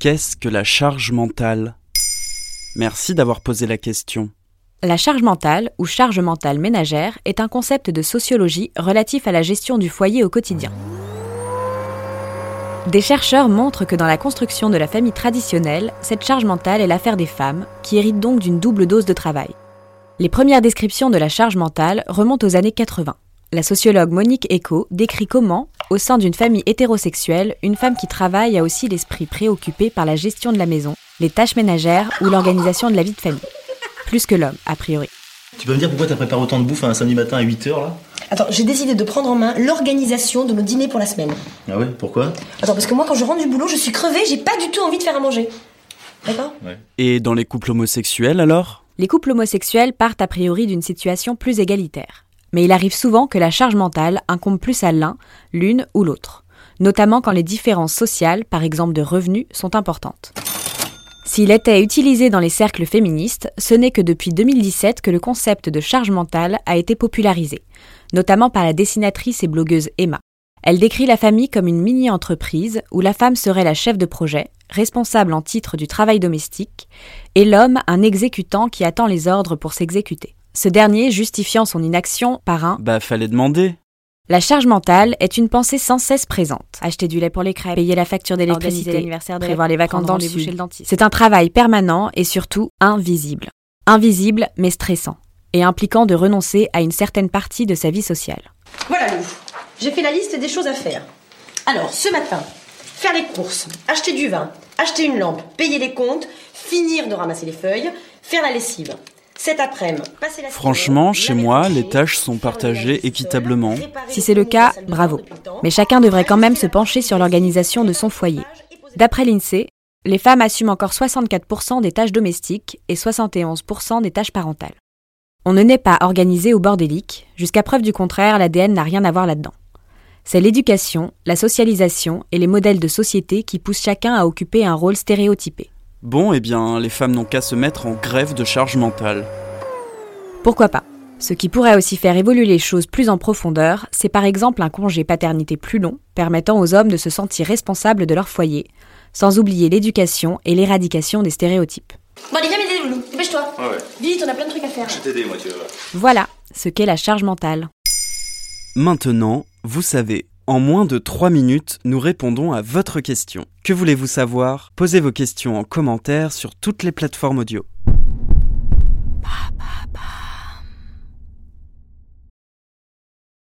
Qu'est-ce que la charge mentale? Merci d'avoir posé la question. La charge mentale ou charge mentale ménagère est un concept de sociologie relatif à la gestion du foyer au quotidien. Des chercheurs montrent que dans la construction de la famille traditionnelle, cette charge mentale est l'affaire des femmes, qui héritent donc d'une double dose de travail. Les premières descriptions de la charge mentale remontent aux années 80. La sociologue Monique Eco décrit comment, au sein d'une famille hétérosexuelle, une femme qui travaille a aussi l'esprit préoccupé par la gestion de la maison, les tâches ménagères ou l'organisation de la vie de famille. Plus que l'homme, a priori. Tu peux me dire pourquoi t'as préparé autant de bouffe un samedi matin à 8h là? Attends, j'ai décidé de prendre en main l'organisation de nos dîners pour la semaine. Ah ouais, pourquoi? Attends, parce que moi, quand je rentre du boulot, je suis crevée, j'ai pas du tout envie de faire à manger. D'accord? Et dans les couples homosexuels alors? Les couples homosexuels partent a priori d'une situation plus égalitaire. Mais il arrive souvent que la charge mentale incombe plus à l'un, l'une ou l'autre, notamment quand les différences sociales, par exemple de revenus, sont importantes. S'il était utilisé dans les cercles féministes, ce n'est que depuis 2017 que le concept de charge mentale a été popularisé, notamment par la dessinatrice et blogueuse Emma. Elle décrit la famille comme une mini-entreprise où la femme serait la chef de projet, responsable en titre du travail domestique, et l'homme un exécutant qui attend les ordres pour s'exécuter. Ce dernier justifiant son inaction par un Bah fallait demander. la charge mentale est une pensée sans cesse présente. Acheter du lait pour les crêpes, payer la facture d'électricité, prévoir les vacances dans le sud. C'est un travail permanent et surtout invisible. Invisible mais stressant. Et impliquant de renoncer à une certaine partie de sa vie sociale. Voilà, Lou. J'ai fait la liste des choses à faire. Alors, ce matin, faire les courses, acheter du vin, acheter une lampe, payer les comptes, finir de ramasser les feuilles, faire la lessive. Cet après-midi, Franchement, chez moi, le les tâches sont partagées équitablement. réparer Si c'est le cas, bravo. Mais chacun devrait quand même se pencher sur l'organisation de son foyer. D'après l'INSEE, les femmes assument encore 64% des tâches domestiques et 71% des tâches parentales. On ne naît pas organisé au bordélique, jusqu'à preuve du contraire, l'ADN n'a rien à voir là-dedans. C'est l'éducation, la socialisation et les modèles de société qui poussent chacun à occuper un rôle stéréotypé. Bon, eh bien, les femmes n'ont qu'à se mettre en grève de charge mentale. Pourquoi pas? Ce qui pourrait aussi faire évoluer les choses plus en profondeur, c'est par exemple un congé paternité plus long, permettant aux hommes de se sentir responsables de leur foyer, sans oublier l'éducation et l'éradication des stéréotypes. Bon, allez, viens m'aider, Loulou. Dépêche-toi. Ouais, ouais. Vite, on a plein de trucs à faire. Je vais t'aider moi, tu vas voir. Voilà ce qu'est la charge mentale. Maintenant, vous savez, en moins de 3 minutes, nous répondons à votre question. Que voulez-vous savoir? Posez vos questions en commentaire sur toutes les plateformes audio.